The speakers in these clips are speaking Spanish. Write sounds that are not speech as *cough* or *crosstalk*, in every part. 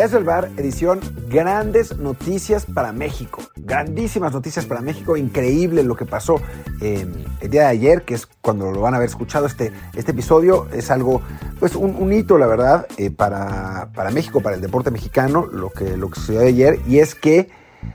Desde el bar, edición Grandes Noticias para México. Grandísimas noticias para México. Increíble lo que pasó eh, el día de ayer, que es cuando lo van a haber escuchado este, este episodio. Es algo, pues un, hito, la verdad, eh, para, para México, para el deporte mexicano, lo que, lo que sucedió ayer. Y es que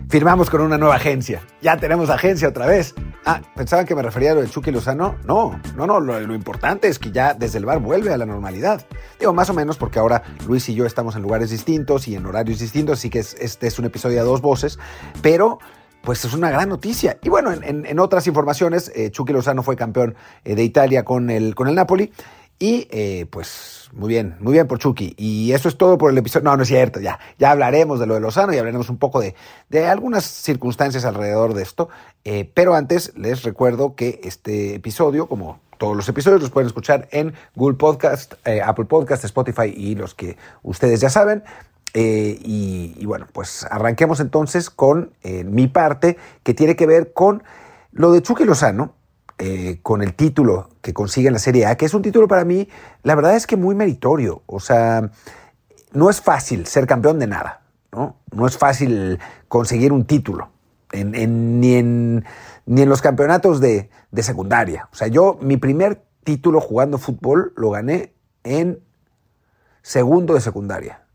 firmamos con una nueva agencia. Ya tenemos agencia otra vez. Ah, ¿pensaban que me refería a lo de Chucky Lozano? No, no, no, lo, importante es que ya desde el bar vuelve a la normalidad. Digo, más o menos porque ahora Luis y yo estamos en lugares distintos y en horarios distintos, así que este es un episodio a dos voces, pero pues es una gran noticia. Y bueno, en, otras informaciones, eh, Chucky Lozano fue campeón eh, de Italia con el, con el Napoli y eh, pues muy bien, muy bien por Chucky. Y eso es todo por el episodio. No, no es cierto, ya, ya hablaremos de lo de Lozano y hablaremos un poco de, de algunas circunstancias alrededor de esto. Eh, pero antes les recuerdo que este episodio, como todos los episodios, los pueden escuchar en Google Podcast, eh, Apple Podcast, Spotify y los que ustedes ya saben. y, y, bueno, pues arranquemos entonces con mi parte que tiene que ver con lo de Chucky Lozano eh, con el título que consigue en la Serie A, que es un título para mí, la verdad es que muy meritorio. O sea, no es fácil ser campeón de nada, ¿no? No es fácil conseguir un título, ni, en, ni en los campeonatos de, de secundaria. O sea, yo mi primer título jugando fútbol lo gané en segundo de secundaria.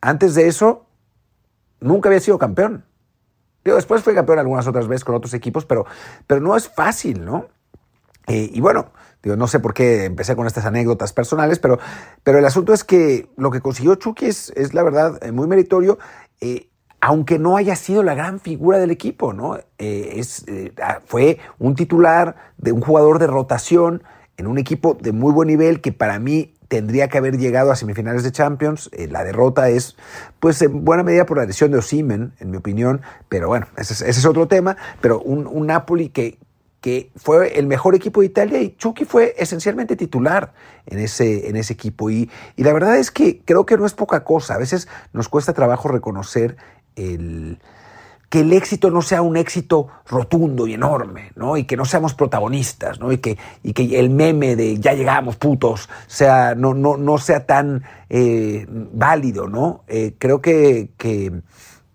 Antes de eso, nunca había sido campeón después fue campeón algunas otras veces con otros equipos, pero, pero no es fácil, ¿no? Eh, y bueno, digo, no sé por qué empecé con estas anécdotas personales, pero, pero el asunto es que lo que consiguió Chucky es, es la verdad eh, muy meritorio. Eh, aunque no haya sido la gran figura del equipo, ¿no? es, ah, fue un titular de un jugador de rotación en un equipo de muy buen nivel que para mí tendría que haber llegado a semifinales de Champions. Eh, la derrota es, pues, en buena medida por la lesión de Osimen, en mi opinión. Pero bueno, ese es, otro tema. Pero un, Napoli que, que fue el mejor equipo de Italia y Chucky fue esencialmente titular en ese, en ese equipo. Y, y la verdad es que creo que no es poca cosa. A veces nos cuesta trabajo reconocer el que el éxito no sea un éxito rotundo y enorme, ¿no? Y que no seamos protagonistas, ¿no? Y que, y que el meme de ya llegamos putos sea, no, no, no sea tan eh, válido, ¿no? Eh, creo que, que,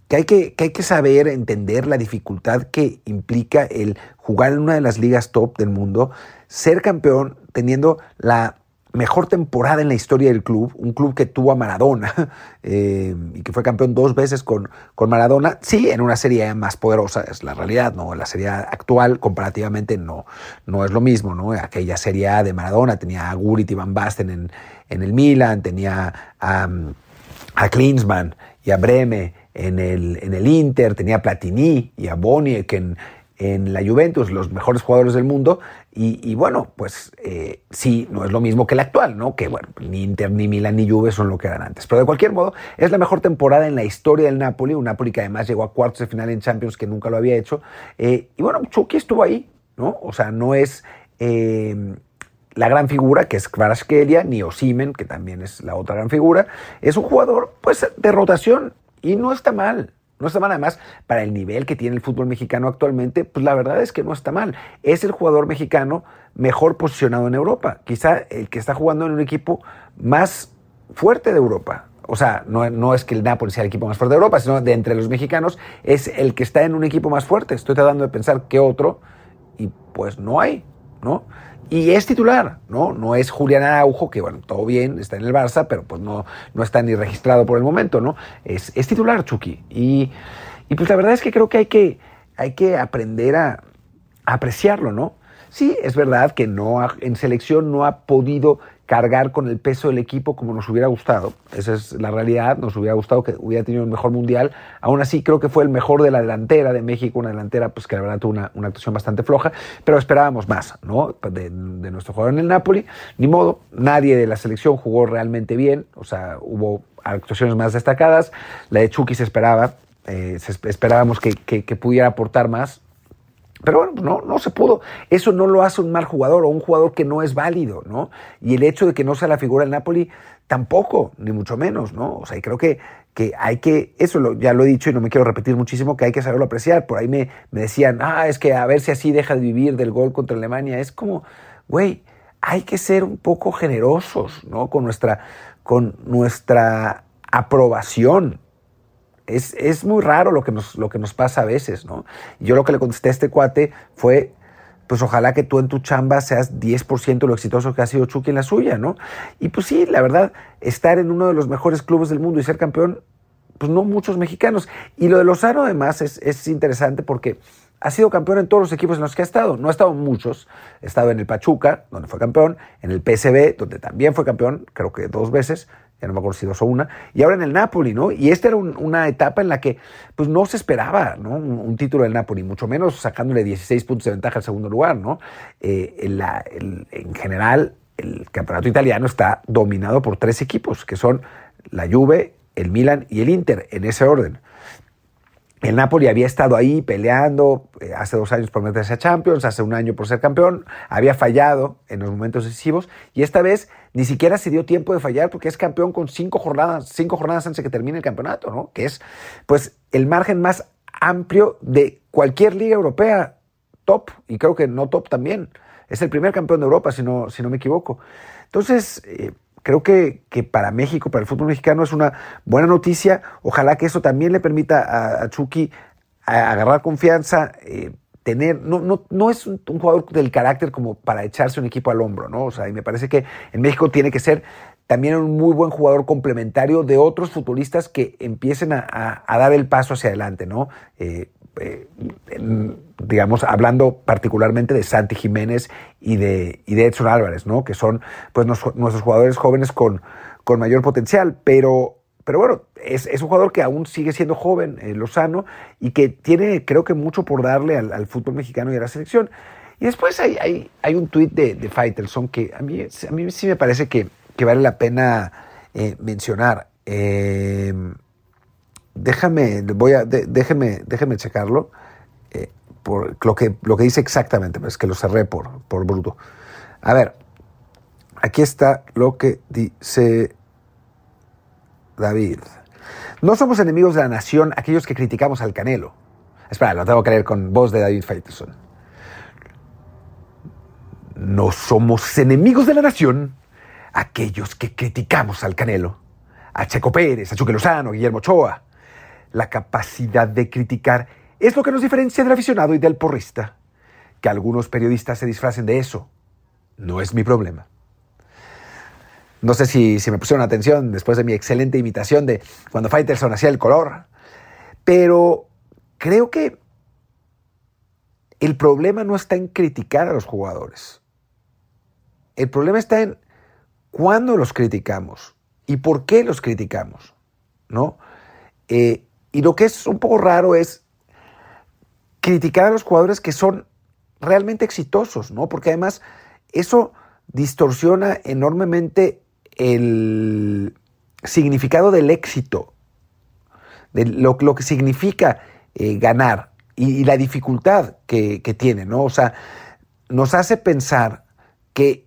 hay que, que hay que saber entender la dificultad que implica el jugar en una de las ligas top del mundo, ser campeón teniendo la mejor temporada en la historia del club, un club que tuvo a Maradona *laughs* eh, y que fue campeón dos veces con, con Maradona, sí, en una serie más poderosa, es la realidad, ¿no? La serie actual comparativamente no, no es lo mismo, ¿no? Aquella serie A de Maradona tenía a Gurit y Van Basten en, en el Milan, tenía a, a Klinsmann y a Breme en el, en el Inter, tenía a Platini y a Boniek en, en la Juventus, los mejores jugadores del mundo, y, bueno, pues eh, sí, no es lo mismo que el actual, ¿no? Que bueno, ni Inter, ni Milan, ni Juve son lo que eran antes. Pero de cualquier modo, es la mejor temporada en la historia del Napoli, un Napoli que además llegó a cuartos de final en Champions, que nunca lo había hecho. Eh, y bueno, Chucky estuvo ahí, ¿no? O sea, no es eh, la gran figura, que es Kvaratskhelia, ni Osimen, que también es la otra gran figura. Es un jugador, pues, de rotación, y no está mal, no está mal, además, para el nivel que tiene el fútbol mexicano actualmente, pues la verdad es que no está mal. Es el jugador mexicano mejor posicionado en Europa. Quizá el que está jugando en un equipo más fuerte de Europa. O sea, no, no es que el Napoli sea el equipo más fuerte de Europa, sino de entre los mexicanos es el que está en un equipo más fuerte. Estoy tratando de pensar qué otro y pues no hay, ¿no? Y es titular, ¿no? No es Julián Araujo, que bueno, todo bien, está en el Barça, pero pues no, no está ni registrado por el momento, ¿no? Es, es titular Chucky. Y, y, pues la verdad es que creo que hay que, hay que aprender a, a apreciarlo, ¿no? Sí, es verdad que no en selección no ha podido cargar con el peso del equipo como nos hubiera gustado. Esa es la realidad, nos hubiera gustado que hubiera tenido el mejor mundial. Aún así, creo que fue el mejor de la delantera de México, una delantera pues que la verdad tuvo una, una actuación bastante floja, pero esperábamos más, ¿no? De, de, nuestro jugador en el Napoli. Ni modo, nadie de la selección jugó realmente bien, o sea, hubo actuaciones más destacadas. La de Chucky se esperaba, eh, esperábamos que, que, que pudiera aportar más, pero bueno, no, no se pudo. Eso no lo hace un mal jugador o un jugador que no es válido, ¿no? Y el hecho de que no sea la figura del Napoli, tampoco, ni mucho menos, ¿no? O sea, y creo que, que hay que, eso ya lo he dicho y no me quiero repetir muchísimo, que hay que saberlo apreciar. Por ahí me, me decían, ah, es que a ver si así deja de vivir del gol contra Alemania. Es como, güey, hay que ser un poco generosos, ¿no? Con nuestra, con nuestra aprobación. Es, es, muy raro lo que, nos, lo que nos pasa a veces, ¿no? Yo lo que le contesté a este cuate fue, pues ojalá que tú en tu chamba seas 10% lo exitoso que ha sido Chucky en la suya, ¿no? Y pues sí, la verdad, estar en uno de los mejores clubes del mundo y ser campeón, pues no muchos mexicanos. Y lo de Lozano además es, es interesante porque ha sido campeón en todos los equipos en los que ha estado. No ha estado en muchos. Ha estado en el Pachuca, donde fue campeón, en el PSB, donde también fue campeón, creo que dos veces, ya no me acuerdo si dos o una, y ahora en el Napoli, ¿no? Y esta era una etapa en la que pues no se esperaba, ¿no? Un, título del Napoli, mucho menos sacándole 16 puntos de ventaja al segundo lugar, ¿no? Eh, en general, el campeonato italiano está dominado por tres equipos, que son la Juve, el Milan y el Inter, en ese orden. El Napoli había estado ahí peleando eh, hace dos años por meterse a Champions, hace un año por ser campeón, había fallado en los momentos decisivos y esta vez ni siquiera se dio tiempo de fallar porque es campeón con cinco jornadas, cinco jornadas antes de que termine el campeonato, ¿no? Que es pues el margen más amplio de cualquier liga europea top y creo que no top también. Es el primer campeón de Europa, si no, si no me equivoco. Entonces, eh, creo que, que, para México, para el fútbol mexicano, es una buena noticia. Ojalá que eso también le permita a, Chucky agarrar confianza, eh, tener, no, no, no es un, jugador del carácter como para echarse un equipo al hombro, ¿no? O sea, y me parece que en México tiene que ser también un muy buen jugador complementario de otros futbolistas que empiecen a, a, dar el paso hacia adelante, ¿no? Eh, eh, digamos, hablando particularmente de Santi Jiménez y de, y de Edson Álvarez, ¿no? Que son pues, nuestros jugadores jóvenes con, mayor potencial, pero, pero bueno, es, un jugador que aún sigue siendo joven, eh, Lozano, y que tiene, creo que, mucho por darle al, fútbol mexicano y a la selección. Y después hay, un tuit de, de Faitelson que a mí, a mí sí me parece que, que vale la pena eh, mencionar. Eh, déjame, voy a, déjeme, déjeme checarlo, eh, por lo que, lo que dice exactamente, es que lo cerré por, por bruto. A ver, aquí está lo que dice David. No somos enemigos de la nación aquellos que criticamos al Canelo. Espera, lo tengo que leer con voz de David Faitelson. No somos enemigos de la nación aquellos que criticamos al Canelo. A Checo Pérez, a Chuque Lozano, a Guillermo Ochoa, la capacidad de criticar es lo que nos diferencia del aficionado y del porrista. Que algunos periodistas se disfracen de eso no es mi problema. No sé si, me pusieron atención después de mi excelente imitación de cuando Faitelson hacía el color, pero creo que el problema no está en criticar a los jugadores. El problema está en cuándo los criticamos y por qué los criticamos, ¿no? Eh, y lo que es un poco raro es criticar a los jugadores que son realmente exitosos, ¿no? Porque además eso distorsiona enormemente el significado del éxito, de lo, que significa eh, ganar y, la dificultad que, que tiene, ¿no? O sea, nos hace pensar que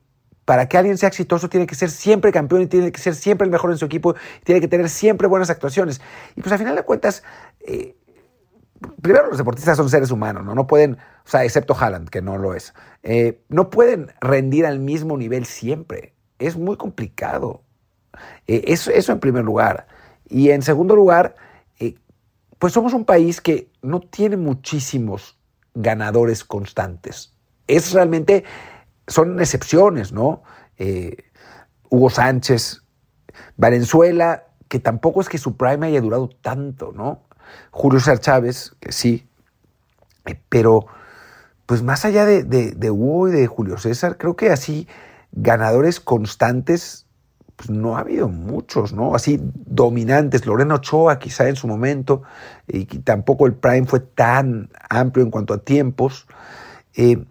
para que alguien sea exitoso tiene que ser siempre campeón y tiene que ser siempre el mejor en su equipo, tiene que tener siempre buenas actuaciones. Y pues al final de cuentas, eh, primero los deportistas son seres humanos, ¿no? No pueden, o sea, excepto Haaland, que no lo es, eh, no pueden rendir al mismo nivel siempre. Es muy complicado. Eh, eso, eso, en primer lugar. Y en segundo lugar, pues somos un país que no tiene muchísimos ganadores constantes. Es realmente son excepciones, ¿no? Eh, Hugo Sánchez, Valenzuela, que tampoco es que su prime haya durado tanto, ¿no? Julio César Chávez, que sí, eh, pero pues más allá de, Hugo y de Julio César, creo que así ganadores constantes pues no ha habido muchos, ¿no? Así dominantes. Lorena Ochoa quizá en su momento, y tampoco el prime fue tan amplio en cuanto a tiempos. Eh,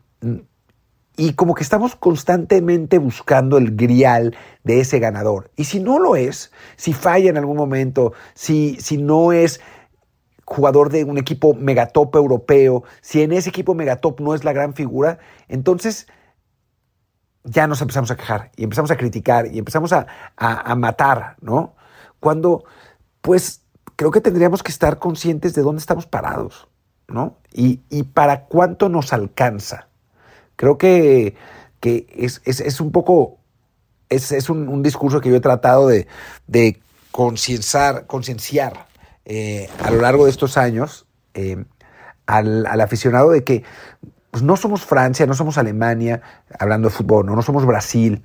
y como que estamos constantemente buscando el grial de ese ganador. Y si no lo es, si falla en algún momento, si, si no es jugador de un equipo megatop europeo, si en ese equipo megatop no es la gran figura, entonces ya nos empezamos a quejar y empezamos a criticar y empezamos a, a matar, ¿no? Cuando, pues, creo que tendríamos que estar conscientes de dónde estamos parados, ¿no? Y, y para cuánto nos alcanza. Creo que, es, un poco, es, un, discurso que yo he tratado de, concienciar, concienciar eh, a lo largo de estos años eh, al, aficionado de que pues, no somos Francia, no somos Alemania, hablando de fútbol, no, no somos Brasil,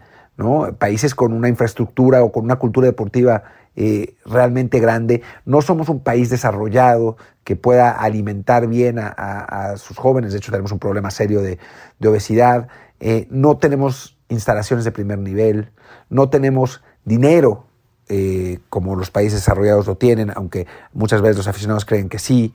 países con una infraestructura o con una cultura deportiva eh, realmente grande. No somos un país desarrollado que pueda alimentar bien a, sus jóvenes. De hecho, tenemos un problema serio de, obesidad. Eh, no tenemos instalaciones de primer nivel. No tenemos dinero eh, como los países desarrollados lo tienen, aunque muchas veces los aficionados creen que sí.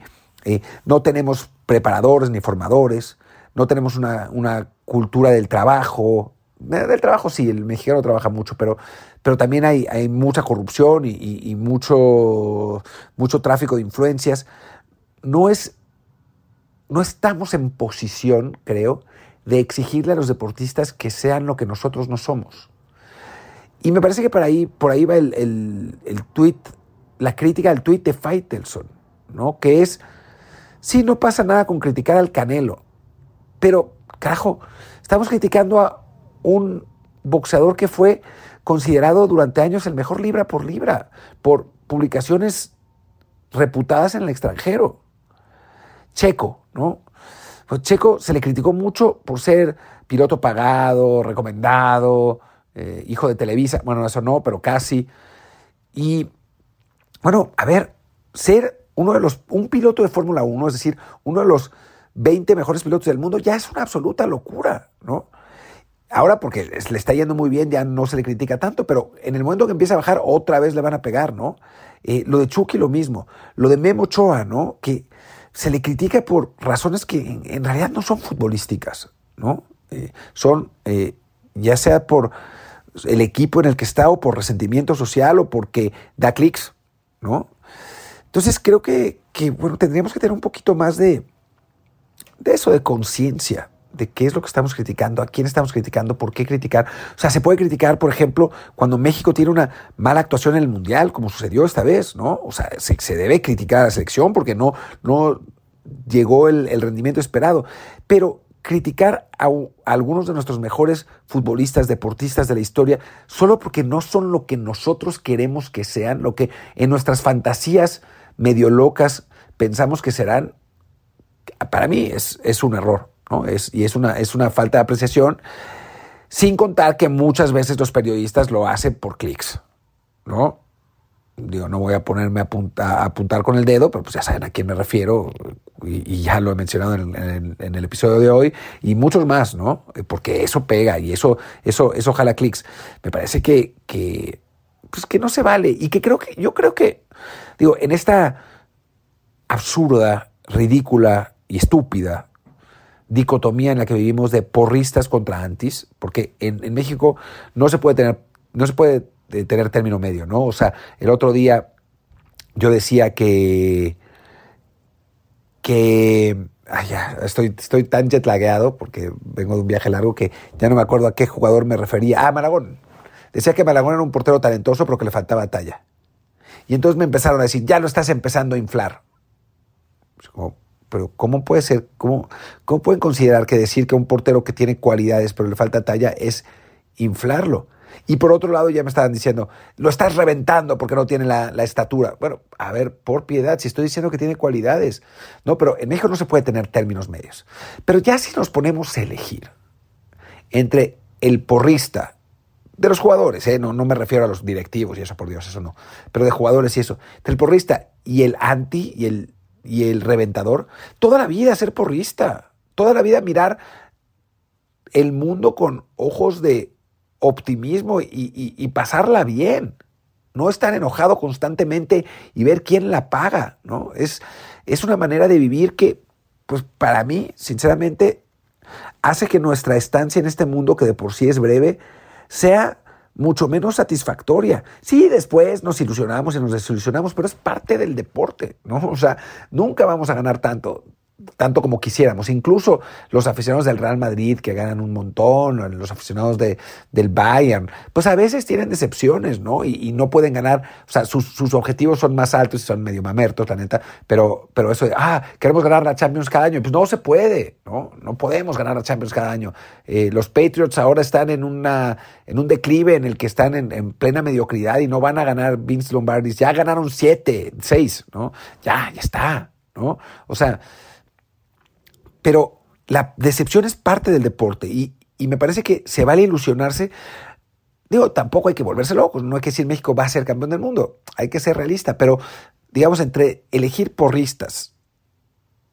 no tenemos preparadores ni formadores. No tenemos una cultura del trabajo del trabajo sí, el mexicano trabaja mucho, pero, pero también hay, hay mucha corrupción y, mucho, mucho tráfico de influencias. No, es, no estamos en posición, creo, de exigirle a los deportistas que sean lo que nosotros no somos. Y me parece que por ahí, por ahí va el, el, tweet, la crítica al tweet de Faitelson, ¿no? Que es, sí, no pasa nada con criticar al Canelo, pero, carajo, estamos criticando a un boxeador que fue considerado durante años el mejor libra por libra por publicaciones reputadas en el extranjero. Checo, ¿no? Pues Checo se le criticó mucho por ser piloto pagado, recomendado, eh, hijo de Televisa, bueno, eso no, pero casi. Y bueno, a ver, ser uno de los, un piloto de Fórmula 1, es decir, uno de los 20 mejores pilotos del mundo, ya es una absoluta locura, ¿no? Ahora porque le está yendo muy bien ya no se le critica tanto, pero en el momento que empieza a bajar otra vez le van a pegar, ¿no? Eh, lo de Chucky lo mismo, lo de Memo Ochoa, ¿no? Que se le critica por razones que en, realidad no son futbolísticas, ¿no? Eh, son eh, ya sea por el equipo en el que está o por resentimiento social o porque da clics, ¿no? Entonces creo que, que, bueno, tendríamos que tener un poquito más de, de eso, de conciencia, de qué es lo que estamos criticando, a quién estamos criticando, por qué criticar. O sea, se puede criticar, por ejemplo, cuando México tiene una mala actuación en el Mundial, como sucedió esta vez, ¿no? O sea, se, debe criticar a la selección porque no, no llegó el, rendimiento esperado. Pero criticar a, algunos de nuestros mejores futbolistas, deportistas de la historia, solo porque no son lo que nosotros queremos que sean, lo que en nuestras fantasías medio locas pensamos que serán, para mí es, es un error. Es, y es una, es una falta de apreciación, sin contar que muchas veces los periodistas lo hacen por clics, ¿no? Digo, no voy a ponerme a, apuntar con el dedo, pero pues ya saben a quién me refiero y, ya lo he mencionado en, el episodio de hoy y muchos más, ¿no? Porque eso pega y eso, eso, eso jala clics. Me parece que, que, pues que no se vale y que creo que, yo creo que, digo, en esta absurda, ridícula y estúpida dicotomía en la que vivimos de porristas contra antis, porque en, México no se puede tener, no se puede eh, tener término medio, ¿no? O sea, el otro día yo decía que que ya, estoy, estoy tan jetlagueado porque vengo de un viaje largo que ya no me acuerdo a qué jugador me refería. Ah, Malagón. Decía que Malagón era un portero talentoso pero que le faltaba talla. Y entonces me empezaron a decir, ya lo estás empezando a inflar. Pues como, pero ¿cómo puede ser? ¿Cómo, ¿Cómo pueden considerar que decir que un portero que tiene cualidades pero le falta talla es inflarlo? Y por otro lado ya me estaban diciendo, lo estás reventando porque no tiene la, estatura. Bueno, a ver, por piedad, si estoy diciendo que tiene cualidades. No, pero en México no se puede tener términos medios. Pero ya si nos ponemos a elegir entre el porrista, de los jugadores, ¿eh? no, no me refiero a los directivos y eso, por Dios, eso no, pero de jugadores y eso, entre el porrista y el anti y el y el reventador, toda la vida ser porrista, toda la vida mirar el mundo con ojos de optimismo y, pasarla bien, no estar enojado constantemente y ver quién la paga, ¿no? Es, es una manera de vivir que, pues para mí, sinceramente, hace que nuestra estancia en este mundo, que de por sí es breve, sea mucho menos satisfactoria. Sí, después nos ilusionamos y nos desilusionamos, pero es parte del deporte, ¿no? O sea, nunca vamos a ganar tanto. Tanto como quisiéramos. Incluso los aficionados del Real Madrid que ganan un montón, los aficionados de, del Bayern, pues a veces tienen decepciones, ¿no? Y, no pueden ganar, o sea, sus, objetivos son más altos y son medio mamertos, la neta, pero, pero eso de, ah, queremos ganar la Champions cada año, pues no se puede, ¿no? No podemos ganar la Champions cada año. Eh, los Patriots ahora están en, una, en un declive en el que están en plena mediocridad y no van a ganar Vince Lombardi, ya ganaron siete, seis, ¿no? Ya, ya está, ¿no? O sea, pero la decepción es parte del deporte y, me parece que se vale ilusionarse. Digo, tampoco hay que volverse locos, no hay que decir México va a ser campeón del mundo, hay que ser realista, pero digamos entre elegir porristas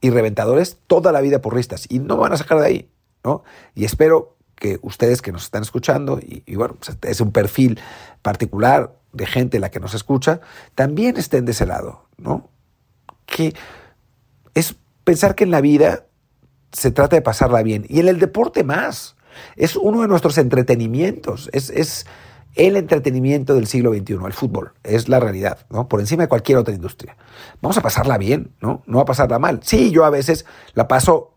y reventadores, toda la vida porristas, y no van a sacar de ahí, ¿no? Y espero que ustedes que nos están escuchando, y, bueno, pues, es un perfil particular de gente la que nos escucha, también estén de ese lado, ¿no? Que es pensar que en la vida se trata de pasarla bien. Y en el deporte más. Es uno de nuestros entretenimientos. Es, el entretenimiento del siglo XXI, el fútbol. Es la realidad, ¿no? Por encima de cualquier otra industria. Vamos a pasarla bien, ¿no? No a pasarla mal. Sí, yo a veces la paso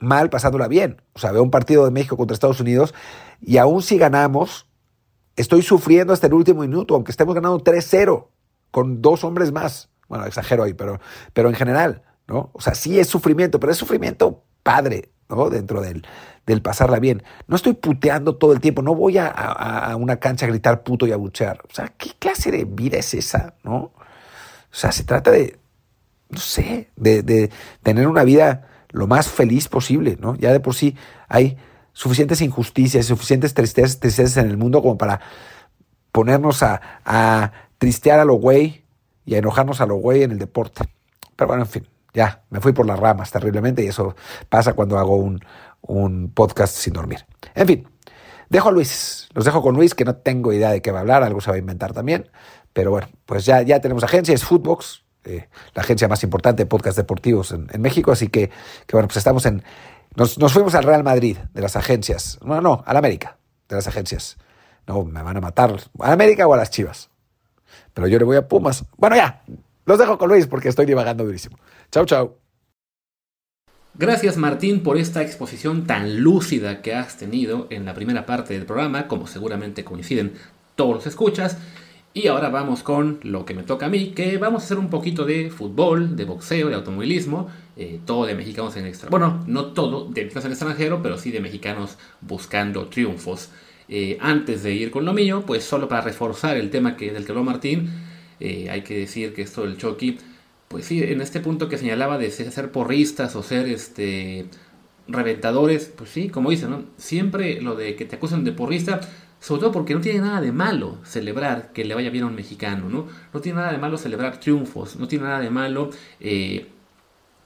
mal pasándola bien. O sea, veo un partido de México contra Estados Unidos y aún si ganamos, estoy sufriendo hasta el último minuto, aunque estemos ganando 3-0 con dos hombres más. Bueno, exagero ahí, pero, pero en general. ¿No? O sea, sí es sufrimiento, pero es sufrimiento padre, ¿no? Dentro del, del pasarla bien. No estoy puteando todo el tiempo, no voy a, una cancha a gritar puto y a buchear. O sea, ¿qué clase de vida es esa, no? O sea, se trata de, no sé, de, de tener una vida lo más feliz posible, ¿no? Ya de por sí hay suficientes injusticias, suficientes tristezas, tristezas en el mundo como para ponernos a, a tristear a lo güey y a enojarnos a lo güey en el deporte. Pero bueno, en fin. Ya, me fui por las ramas terriblemente y eso pasa cuando hago un, podcast sin dormir. En fin, dejo a Luis, los dejo con Luis, que no tengo idea de qué va a hablar, algo se va a inventar también. Pero bueno, pues ya, ya tenemos agencia, es Footbox, eh, la agencia más importante de podcast deportivos en, México, así que, que, bueno, pues estamos en... Nos, nos, fuimos al Real Madrid de las agencias, no, no, al América de las agencias. No, me van a matar, ¿a América o a las Chivas? Pero yo le voy a Pumas. Bueno, ya, los dejo con Luis porque estoy divagando durísimo. Chau, chau. Gracias Martín por esta exposición tan lúcida que has tenido en la primera parte del programa, como seguramente coinciden todos los escuchas. Y ahora vamos con lo que me toca a mí, que vamos a hacer un poquito de fútbol, de boxeo, de automovilismo, eh, todo de mexicanos en el extranjero. Bueno, no todo de mexicanos en extranjero, pero sí de mexicanos buscando triunfos. Eh, antes de ir con lo mío, pues solo para reforzar el tema que, del que habló Martín, eh, hay que decir que esto del Chucky, pues sí, en este punto que señalaba de ser porristas o ser este reventadores, pues sí, como dicen. Siempre lo de que te acusan de porrista, sobre todo porque no tiene nada de malo celebrar que le vaya bien a un mexicano, ¿no? No tiene nada de malo celebrar triunfos, no tiene nada de malo eh,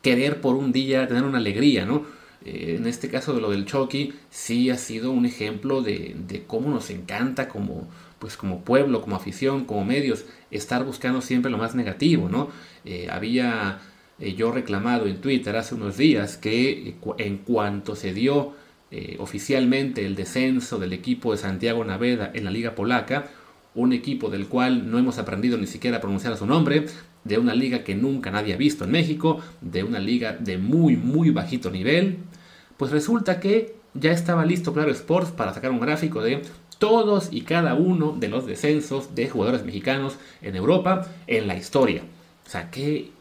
querer por un día tener una alegría, ¿no? Eh, en este caso de lo del Chucky, sí ha sido un ejemplo de, de cómo nos encanta como pues como pueblo, como afición, como medios, estar buscando siempre lo más negativo, ¿no? Eh, había eh, yo reclamado en Twitter hace unos días que eh, en cuanto se dio oficialmente el descenso del equipo de Santiago Naveda en la liga polaca, un equipo del cual no hemos aprendido ni siquiera a pronunciar su nombre, de una liga que nunca nadie ha visto en México, de una liga de muy muy bajito nivel, pues resulta que ya estaba listo Claro Sports para sacar un gráfico de todos y cada uno de los descensos de jugadores mexicanos en Europa en la historia. O sea, qué,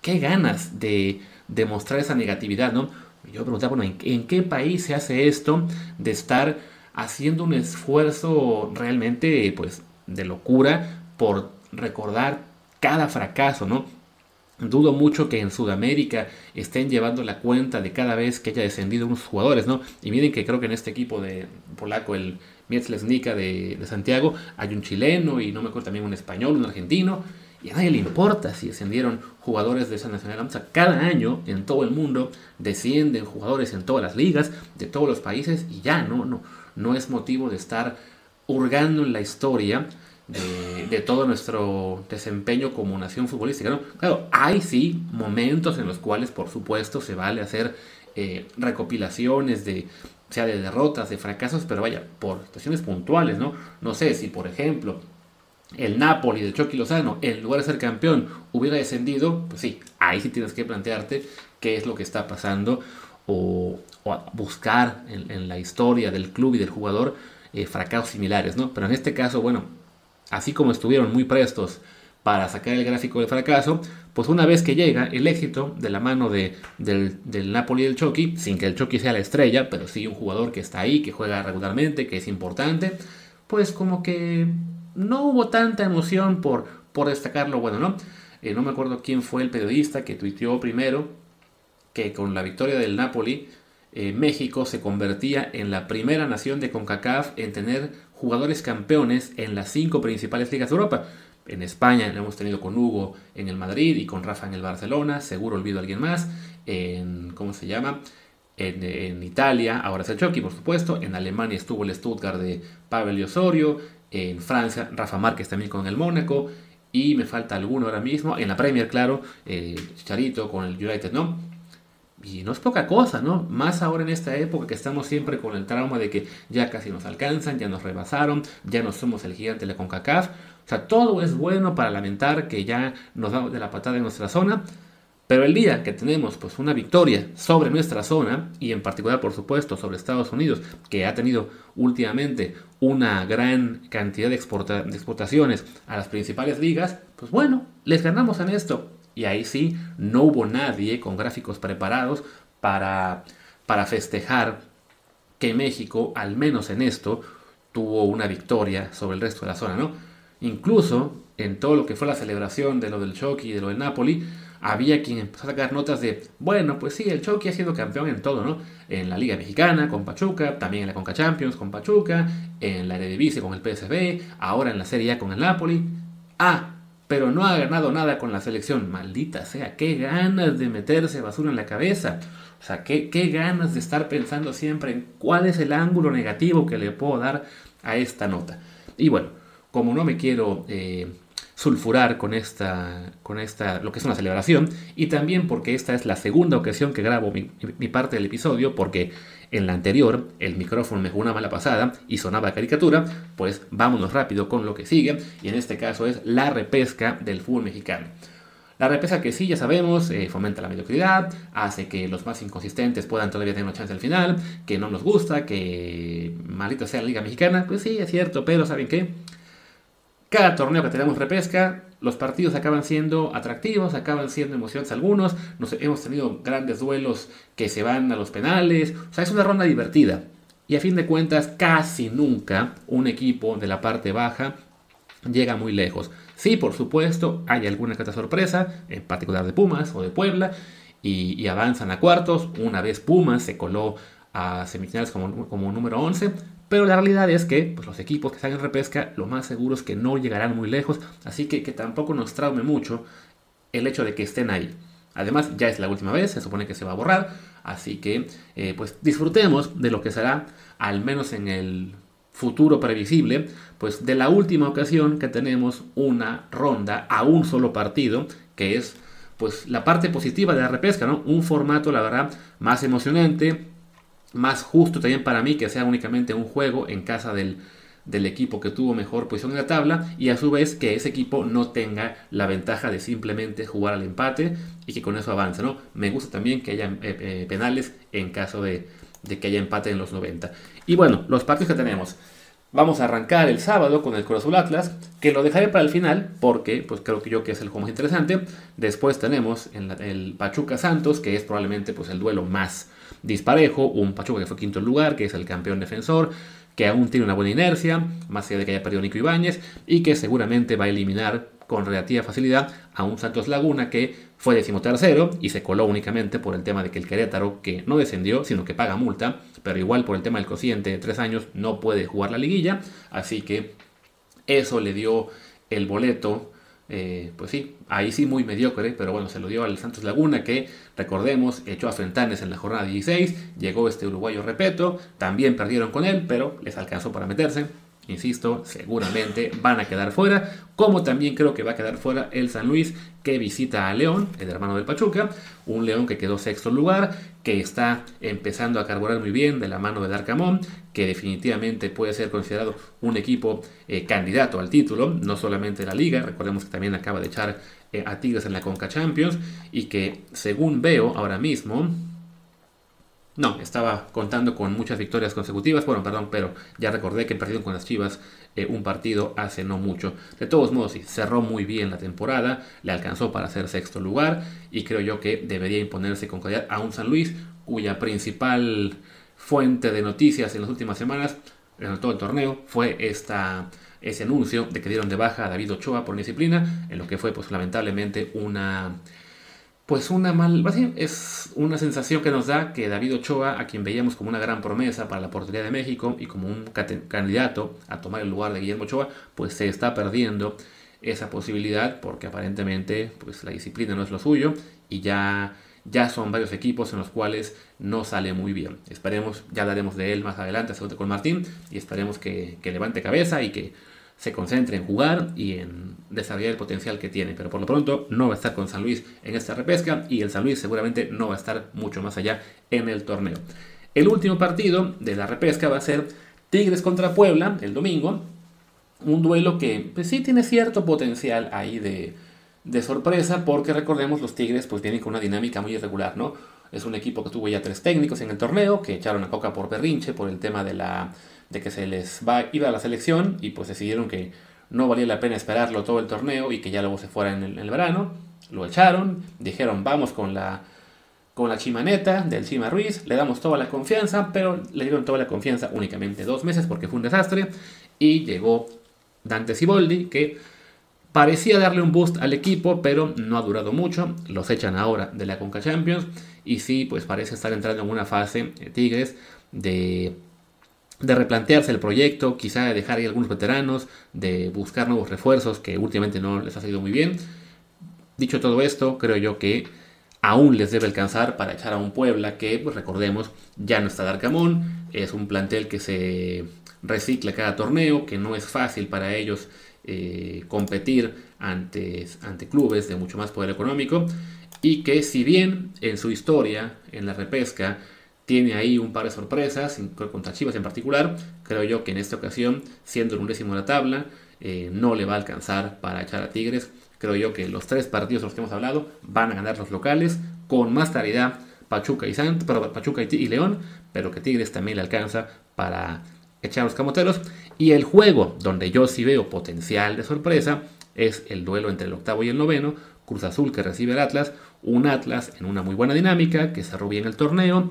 qué ganas de demostrar esa negatividad, ¿no? Yo preguntaba, bueno, ¿en, qué país se hace esto de estar haciendo un esfuerzo realmente, pues, de locura por recordar cada fracaso, ¿no? Dudo mucho que en Sudamérica estén llevando la cuenta de cada vez que haya descendido unos jugadores, ¿no? Y miren que creo que en este equipo de polaco, el Mietzlesnica de, de Santiago, hay un chileno y no me acuerdo también un español, un argentino, y a nadie le importa si descendieron jugadores de esa nacionalidad. Cada año en todo el mundo descienden jugadores en todas las ligas, de todos los países, y ya no, no, no es motivo de estar hurgando en la historia de, todo nuestro desempeño como nación futbolística. Claro, hay sí momentos en los cuales, por supuesto, se vale hacer eh, recopilaciones de sea de derrotas, de fracasos, pero vaya, por situaciones puntuales, ¿no? No sé si, por ejemplo, el Napoli de Chucky Lozano, en lugar de ser campeón, hubiera descendido, pues sí, ahí sí tienes que plantearte qué es lo que está pasando o, buscar en, la historia del club y del jugador eh, fracasos similares, ¿no? Pero en este caso, bueno, así como estuvieron muy prestos para sacar el gráfico del fracaso, pues una vez que llega el éxito de la mano de, del, del, Napoli y del Chucky, sin que el Chucky sea la estrella, pero sí un jugador que está ahí, que juega regularmente, que es importante, pues como que no hubo tanta emoción por, por destacar lo bueno, ¿no? Eh, no me acuerdo quién fue el periodista que tuiteó primero que con la victoria del Napoli, eh, México se convertía en la primera nación de CONCACAF en tener jugadores campeones en las cinco principales ligas de Europa. En España lo hemos tenido con Hugo en el Madrid y con Rafa en el Barcelona, seguro olvido a alguien más. En, ¿cómo se llama? En, Italia, ahora es el Chucky, por supuesto. En Alemania estuvo el Stuttgart de Pavel y Osorio. En Francia, Rafa Márquez también con el Mónaco. Y me falta alguno ahora mismo. En la Premier, claro, eh, Charito con el United, ¿no? Y no es poca cosa, ¿no? Más ahora en esta época que estamos siempre con el trauma de que ya casi nos alcanzan, ya nos rebasaron, ya no somos el gigante de la CONCACAF. O sea, todo es bueno para lamentar que ya nos damos de la patada en nuestra zona. Pero el día que tenemos pues una victoria sobre nuestra zona y en particular por supuesto sobre Estados Unidos que ha tenido últimamente una gran cantidad de, de exportaciones a las principales ligas, pues bueno, les ganamos en esto y ahí sí, no hubo nadie con gráficos preparados para, para festejar que México, al menos en esto, tuvo una victoria sobre el resto de la zona, ¿no? Incluso en todo lo que fue la celebración de lo del Chucky y de lo del Napoli, había quien empezó a sacar notas de, bueno, pues sí, el Chucky ha sido campeón en todo, ¿no? En la Liga Mexicana con Pachuca, también en la Conca Champions con Pachuca, en la Eredivisie con el PSV, ahora en la Serie A con el Napoli. Ah, pero no ha ganado nada con la selección. Maldita sea, qué ganas de meterse basura en la cabeza. O sea, qué, qué ganas de estar pensando siempre en cuál es el ángulo negativo que le puedo dar a esta nota. Y bueno, como no me quiero eh, sulfurar con esta, con esta, lo que es una celebración, y también porque esta es la segunda ocasión que grabo mi, parte del episodio, porque en la anterior el micrófono me jugó una mala pasada y sonaba caricatura, pues vámonos rápido con lo que sigue, y en este caso es la repesca del fútbol mexicano. La repesca que sí, ya sabemos, eh, fomenta la mediocridad, hace que los más inconsistentes puedan todavía tener una chance al final, que no nos gusta, que maldita sea la Liga Mexicana, pues sí, es cierto, pero ¿saben qué? Cada torneo que tenemos repesca, los partidos acaban siendo atractivos, acaban siendo emocionantes algunos, nos, hemos tenido grandes duelos que se van a los penales, o sea, es una ronda divertida. Y a fin de cuentas, casi nunca un equipo de la parte baja llega muy lejos. Sí, por supuesto, hay alguna que sorpresa, en particular de Pumas o de Puebla, y, avanzan a cuartos. Una vez Pumas se coló a semifinales como, como número 11, pero la realidad es que pues, los equipos que están en repesca, lo más seguro es que no llegarán muy lejos, así que que tampoco nos traume mucho el hecho de que estén ahí. Además, ya es la última vez, se supone que se va a borrar, así que eh, pues disfrutemos de lo que será, al menos en el futuro previsible, pues de la última ocasión que tenemos una ronda a un solo partido, que es pues la parte positiva de la repesca, ¿no? Un formato, la verdad, más emocionante, más justo también para mí que sea únicamente un juego en casa del, equipo que tuvo mejor posición en la tabla y a su vez que ese equipo no tenga la ventaja de simplemente jugar al empate y que con eso avance, ¿no? Me gusta también que haya eh, eh, penales en caso de, que haya empate en los 90. Y bueno, los partidos que tenemos. Vamos a arrancar el sábado con el Cruz Atlas, que lo dejaré para el final porque pues creo que yo que es el juego más interesante. Después tenemos el Pachuca Santos, que es probablemente pues el duelo más disparejo, un Pachuca que fue quinto lugar, que es el campeón defensor, que aún tiene una buena inercia, más allá de que haya perdido Nico Ibáñez, y que seguramente va a eliminar con relativa facilidad a un Santos Laguna que fue decimotercero y se coló únicamente por el tema de que el Querétaro, que no descendió, sino que paga multa, pero igual por el tema del cociente de tres años no puede jugar la liguilla, así que eso le dio el boleto eh, pues sí, ahí sí muy mediocre, pero bueno, se lo dio al Santos Laguna que, recordemos, echó a Fentanes en la jornada 16, llegó este uruguayo Repeto, también perdieron con él, pero les alcanzó para meterse. Insisto, seguramente van a quedar fuera, como también creo que va a quedar fuera el San Luis que visita a León, el hermano del Pachuca, un León que quedó sexto lugar, que está empezando a carburar muy bien de la mano del Arcamón, que definitivamente puede ser considerado un equipo eh, candidato al título, no solamente la liga, recordemos que también acaba de echar eh, a Tigres en la Conca Champions y que según veo ahora mismo, no, estaba contando con muchas victorias consecutivas. Bueno, perdón, pero ya recordé que perdieron con las Chivas eh, un partido hace no mucho. De todos modos, sí, cerró muy bien la temporada, le alcanzó para ser sexto lugar y creo yo que debería imponerse con calidad a un San Luis cuya principal fuente de noticias en las últimas semanas, en todo el torneo, fue esta, ese anuncio de que dieron de baja a David Ochoa por disciplina, en lo que fue pues lamentablemente una pues una mal, es una sensación que nos da que David Ochoa, a quien veíamos como una gran promesa para la portería de México y como un candidato a tomar el lugar de Guillermo Ochoa, pues se está perdiendo esa posibilidad porque aparentemente pues la disciplina no es lo suyo y ya ya son varios equipos en los cuales no sale muy bien. Esperemos, ya hablaremos de él más adelante, con Martín, y esperemos que, que levante cabeza y que se concentre en jugar y en desarrollar el potencial que tiene. Pero por lo pronto no va a estar con San Luis en esta repesca y el San Luis seguramente no va a estar mucho más allá en el torneo. El último partido de la repesca va a ser Tigres contra Puebla el domingo. Un duelo que pues, sí tiene cierto potencial ahí de, sorpresa porque recordemos los Tigres pues vienen con una dinámica muy irregular, ¿no? Es un equipo que tuvo ya tres técnicos en el torneo que echaron a Coca por berrinche por el tema de la de que se les va, iba a la selección y pues decidieron que no valía la pena esperarlo todo el torneo y que ya luego se fuera en el, verano. Lo echaron, dijeron vamos con la, con la chimaneta del Chima Ruiz, le damos toda la confianza, pero le dieron toda la confianza únicamente dos meses porque fue un desastre y llegó Dante Siboldi que parecía darle un boost al equipo, pero no ha durado mucho, los echan ahora de la Conca Champions y sí, pues parece estar entrando en una fase eh, Tigres de de replantearse el proyecto, quizá de dejar ahí algunos veteranos, de buscar nuevos refuerzos que últimamente no les ha salido muy bien. Dicho todo esto, creo yo que aún les debe alcanzar para echar a un Puebla que, pues recordemos, ya no está Darcamón, es un plantel que se recicla cada torneo, que no es fácil para ellos eh, competir ante, ante clubes de mucho más poder económico y que si bien en su historia, en la repesca, tiene ahí un par de sorpresas, contra Chivas en particular. Creo yo que en esta ocasión, siendo el undécimo de la tabla, eh, no le va a alcanzar para echar a Tigres. Creo yo que los tres partidos de los que hemos hablado van a ganar los locales con más claridad Pachuca y, Sant, Pachuca y, León, pero que Tigres también le alcanza para echar a los camoteros. Y el juego donde yo sí veo potencial de sorpresa es el duelo entre el octavo y el noveno. Cruz Azul que recibe el Atlas, un Atlas en una muy buena dinámica, que cerró bien el torneo,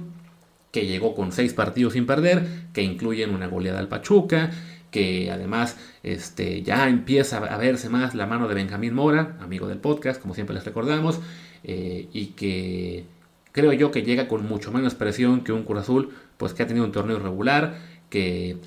que llegó con seis partidos sin perder, que incluyen una goleada al Pachuca, que además este, ya empieza a verse más la mano de Benjamín Mora, amigo del podcast, como siempre les recordamos, eh, y que creo yo que llega con mucho menos presión que un Cruz Azul, pues que ha tenido un torneo regular, que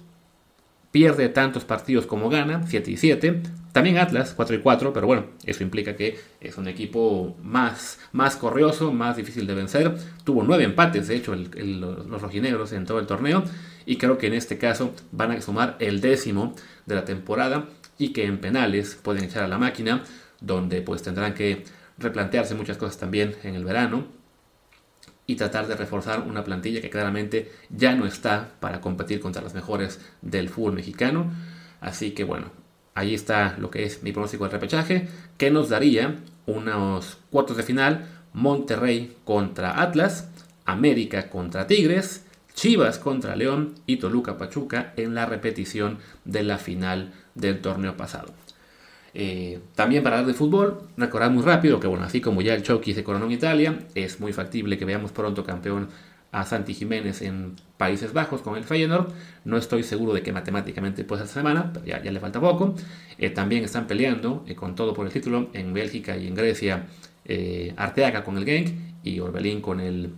pierde tantos partidos como gana, 7 y 7. También Atlas, 4 y 4, pero bueno, eso implica que es un equipo más, más corrioso, más difícil de vencer. Tuvo 9 empates, de hecho, los rojinegros en todo el torneo. Y creo que en este caso van a sumar el décimo de la temporada y que en penales pueden echar a la máquina, donde pues tendrán que replantearse muchas cosas también en el verano y tratar de reforzar una plantilla que claramente ya no está para competir contra las mejores del fútbol mexicano. Así que bueno, ahí está lo que es mi pronóstico de repechaje, que nos daría unos cuartos de final, Monterrey contra Atlas, América contra Tigres, Chivas contra León y Toluca Pachuca en la repetición de la final del torneo pasado. Eh, también para hablar de fútbol, recordar muy rápido que, bueno, así como ya el Chucky se coronó en Italia, es muy factible que veamos pronto campeón a Santi Jiménez en Países Bajos con el Feyenoord. No estoy seguro de que matemáticamente pueda esta semana, pero ya, le falta poco. Eh, también están peleando eh, con todo por el título en Bélgica y en Grecia Arteaga con el Genk y Orbelín con el,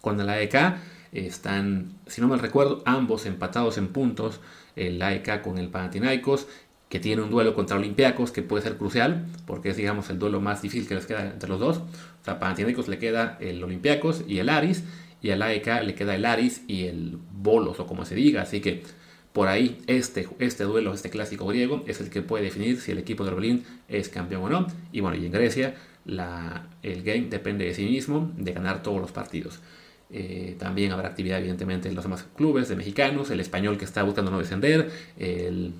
con el AEK. están, si no me recuerdo, ambos empatados en puntos. El AEK con el Panathinaikos que tiene un duelo contra Olympiacos que puede ser crucial, porque es, digamos, el duelo más difícil que les queda entre los dos. O sea, Panathinaikos le queda el Olympiacos y el Aris, y al AEK le queda el Aris y el Bolos, o como se diga. Así que por ahí este, este duelo, este clásico griego, es el que puede definir si el equipo de Orbelín es campeón o no. Y bueno, y en Grecia la, el game depende de sí mismo, de ganar todos los partidos. Eh, también habrá actividad, evidentemente, en los demás clubes de mexicanos, el español que está buscando no descender, el,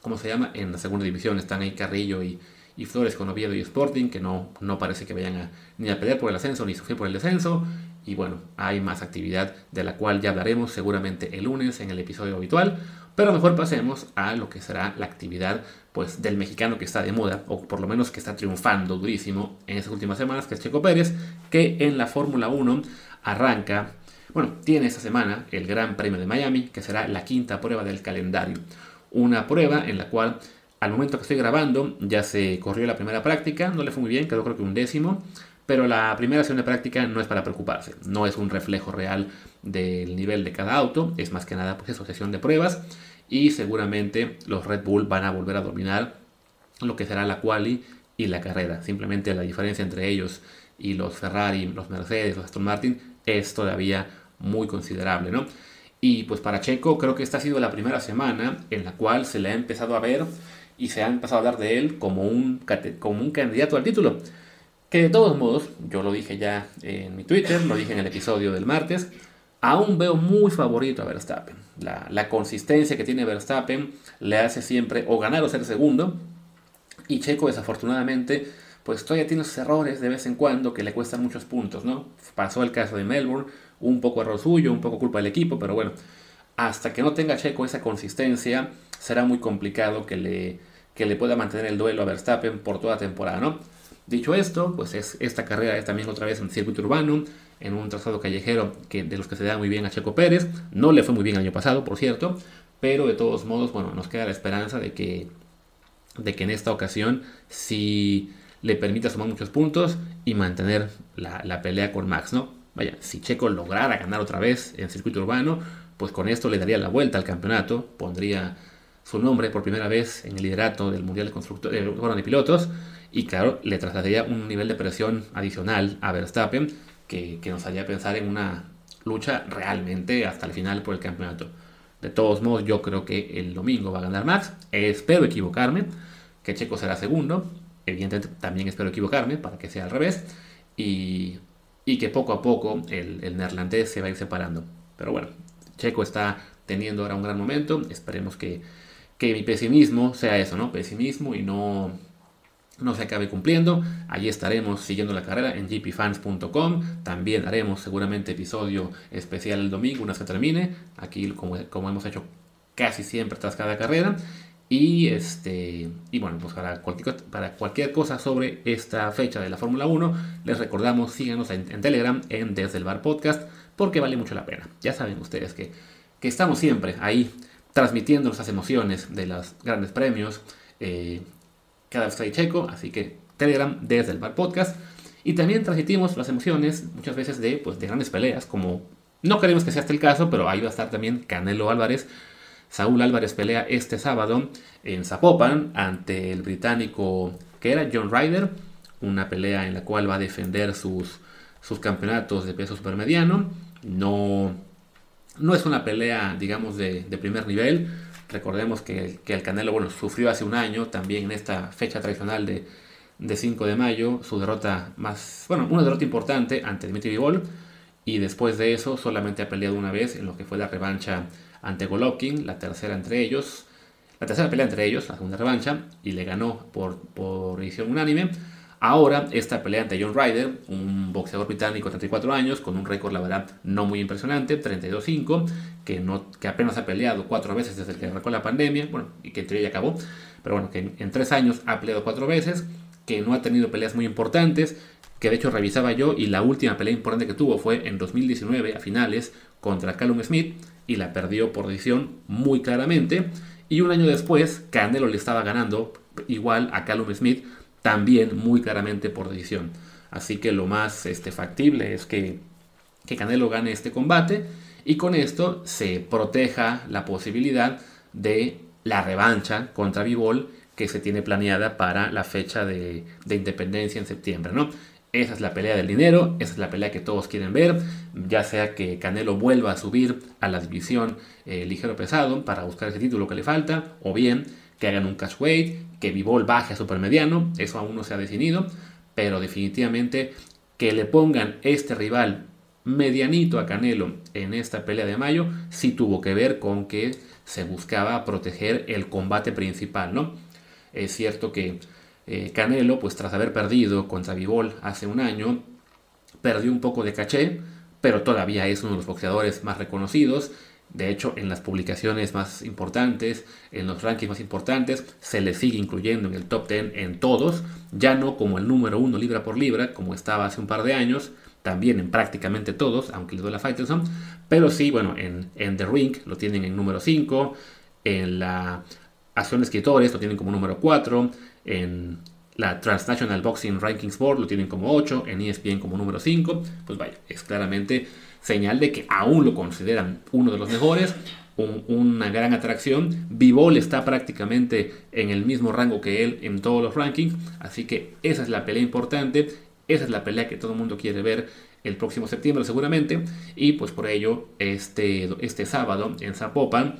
¿cómo se llama? En la segunda división están ahí Carrillo y, y Flores con Oviedo y Sporting, que no, no parece que vayan a, ni a pelear por el ascenso ni sufrir por el descenso. Y bueno, hay más actividad de la cual ya hablaremos seguramente el lunes en el episodio habitual. Pero mejor pasemos a lo que será la actividad pues, del mexicano que está de moda, o por lo menos que está triunfando durísimo en estas últimas semanas, que es Checo Pérez, que en la Fórmula 1 arranca, bueno, tiene esta semana el Gran Premio de Miami, que será la quinta prueba del calendario. Una prueba en la cual al momento que estoy grabando ya se corrió la primera práctica, no le fue muy bien, quedó creo que un décimo, pero la primera sesión de práctica no es para preocuparse, no es un reflejo real del nivel de cada auto, es más que nada pues eso, sesión de pruebas y seguramente los Red Bull van a volver a dominar lo que será la quali y la carrera. Simplemente la diferencia entre ellos y los Ferrari, los Mercedes, los Aston Martin es todavía muy considerable, ¿no? Y pues para Checo creo que esta ha sido la primera semana en la cual se le ha empezado a ver y se ha empezado a hablar de él como un, como un candidato al título. Que de todos modos, yo lo dije ya en mi Twitter, lo dije en el episodio del martes, aún veo muy favorito a Verstappen. La, consistencia que tiene Verstappen le hace siempre o ganar o ser segundo. Y Checo desafortunadamente pues todavía tiene sus errores de vez en cuando que le cuestan muchos puntos, ¿no? Pasó el caso de Melbourne, un poco error suyo, un poco culpa del equipo, pero bueno, hasta que no tenga Checo esa consistencia, será muy complicado que le, que le pueda mantener el duelo a Verstappen por toda temporada, ¿no? Dicho esto, pues es, esta carrera es también otra vez en circuito urbano, en un trazado callejero que, de los que se da muy bien a Checo Pérez. No le fue muy bien el año pasado, por cierto, pero de todos modos, bueno, nos queda la esperanza de que, de que en esta ocasión sí le permita sumar muchos puntos y mantener la, pelea con Max, ¿no? Vaya, si Checo lograra ganar otra vez en circuito urbano, pues con esto le daría la vuelta al campeonato, pondría su nombre por primera vez en el liderato del Mundial de, Constructores, eh, bueno, de Pilotos y claro, le trasladaría un nivel de presión adicional a Verstappen que, nos haría pensar en una lucha realmente hasta el final por el campeonato. De todos modos, yo creo que el domingo va a ganar Max. Espero equivocarme, que Checo será segundo. Evidentemente también espero equivocarme para que sea al revés. Y, que poco a poco el, neerlandés se va a ir separando. Pero bueno, Checo está teniendo ahora un gran momento. Esperemos que, que mi pesimismo sea eso, ¿no? Pesimismo y no, no se acabe cumpliendo. Allí estaremos siguiendo la carrera en gpfans.com. También haremos seguramente episodio especial el domingo, una vez que termine. Aquí, como, como, hemos hecho casi siempre tras cada carrera. Y, este, y bueno, pues para cualquier, para cualquier cosa sobre esta fecha de la Fórmula 1, les recordamos, síganos en, Telegram, en Desde el Bar Podcast, porque vale mucho la pena. Ya saben ustedes que, que estamos siempre ahí transmitiendo nuestras emociones de los grandes premios. Eh, cada vez hay checo, así que Telegram desde el Bar Podcast. Y también transmitimos las emociones muchas veces de, pues, de grandes peleas, como no queremos que sea este el caso, pero ahí va a estar también Canelo Álvarez. Saúl Álvarez pelea este sábado en Zapopan ante el británico que era John Ryder, una pelea en la cual va a defender sus, sus campeonatos de peso supermediano. No, no es una pelea, digamos, de, primer nivel, Recordemos que, el Canelo bueno, sufrió hace un año también en esta fecha tradicional de, de 5 de mayo su derrota más, bueno, una derrota importante ante Dmitry Vivol y después de eso solamente ha peleado una vez en lo que fue la revancha ante Golovkin, la tercera entre ellos, la tercera pelea entre ellos, la segunda revancha y le ganó por, por decisión unánime. Ahora, esta pelea ante John Ryder, un boxeador británico de 34 años, con un récord, la verdad, no muy impresionante, 32-5, que, no, que apenas ha peleado cuatro veces desde que arrancó la pandemia, bueno, y que entre ella acabó, pero bueno, que en, tres años ha peleado cuatro veces, que no ha tenido peleas muy importantes, que de hecho revisaba yo, y la última pelea importante que tuvo fue en 2019, a finales, contra Callum Smith, y la perdió por decisión muy claramente, y un año después, Canelo le estaba ganando igual a Callum Smith, también muy claramente por decisión. Así que lo más este, factible es que, que Canelo gane este combate y con esto se proteja la posibilidad de la revancha contra Vivol que se tiene planeada para la fecha de, independencia en septiembre. ¿no? esa es la pelea del dinero, esa es la pelea que todos quieren ver, ya sea que Canelo vuelva a subir a la división eh, ligero pesado para buscar ese título que le falta, o bien que hagan un cash weight, que Vivol baje a supermediano, eso aún no se ha definido, pero definitivamente que le pongan este rival medianito a Canelo en esta pelea de mayo, sí tuvo que ver con que se buscaba proteger el combate principal, ¿no? Es cierto que eh, Canelo, pues tras haber perdido contra Vivol hace un año, perdió un poco de caché, pero todavía es uno de los boxeadores más reconocidos. De hecho, en las publicaciones más importantes, en los rankings más importantes, se le sigue incluyendo en el top 10 en todos, ya no como el número uno libra por libra, como estaba hace un par de años, también en prácticamente todos, aunque le doy la Fighterson, pero sí, bueno, en, en The Ring lo tienen en número 5, en la Acción Escritores lo tienen como número 4, en la Transnational Boxing Rankings Board lo tienen como 8, en ESPN como número 5, pues vaya, es claramente señal de que aún lo consideran uno de los mejores, una gran atracción. Vivol está prácticamente en el mismo rango que él en todos los rankings, así que esa es la pelea importante, esa es la pelea que todo el mundo quiere ver el próximo septiembre seguramente, y pues por ello este, este sábado en Zapopan,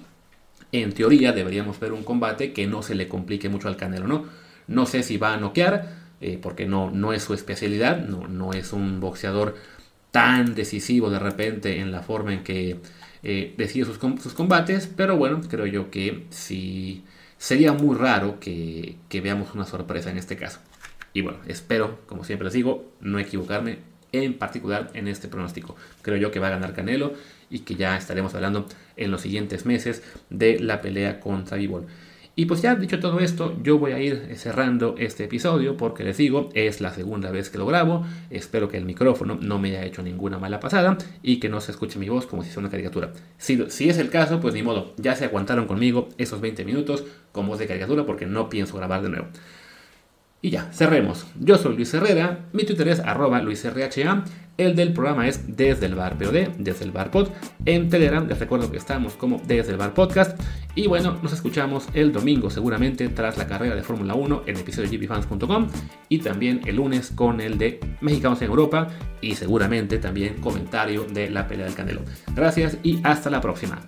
en teoría deberíamos ver un combate que no se le complique mucho al Canelo, ¿no? No sé si va a noquear, eh, porque no, no es su especialidad, no, no es un boxeador tan decisivo de repente en la forma en que eh, decide sus, sus, combates, pero bueno, creo yo que sí sería muy raro que, que, veamos una sorpresa en este caso. Y bueno, espero, como siempre les digo, no equivocarme en particular en este pronóstico. Creo yo que va a ganar Canelo y que ya estaremos hablando en los siguientes meses de la pelea contra Bivol. Y pues ya dicho todo esto, yo voy a ir cerrando este episodio porque les digo, es la segunda vez que lo grabo. Espero que el micrófono no me haya hecho ninguna mala pasada y que no se escuche mi voz como si fuera una caricatura. Si, si es el caso, pues ni modo, ya se aguantaron conmigo esos 20 minutos con voz de caricatura porque no pienso grabar de nuevo. Y ya, cerremos. Yo soy Luis Herrera, mi Twitter es arroba luisrha, el del programa es Desde el Bar POD, Desde el Bar Pod. En Telegram les recuerdo que estamos como Desde el Bar Podcast. Y bueno, nos escuchamos el domingo seguramente tras la carrera de Fórmula 1 en el episodio gpfans.com y también el lunes con el de Mexicanos en Europa y seguramente también comentario de la pelea del Canelo. Gracias y hasta la próxima.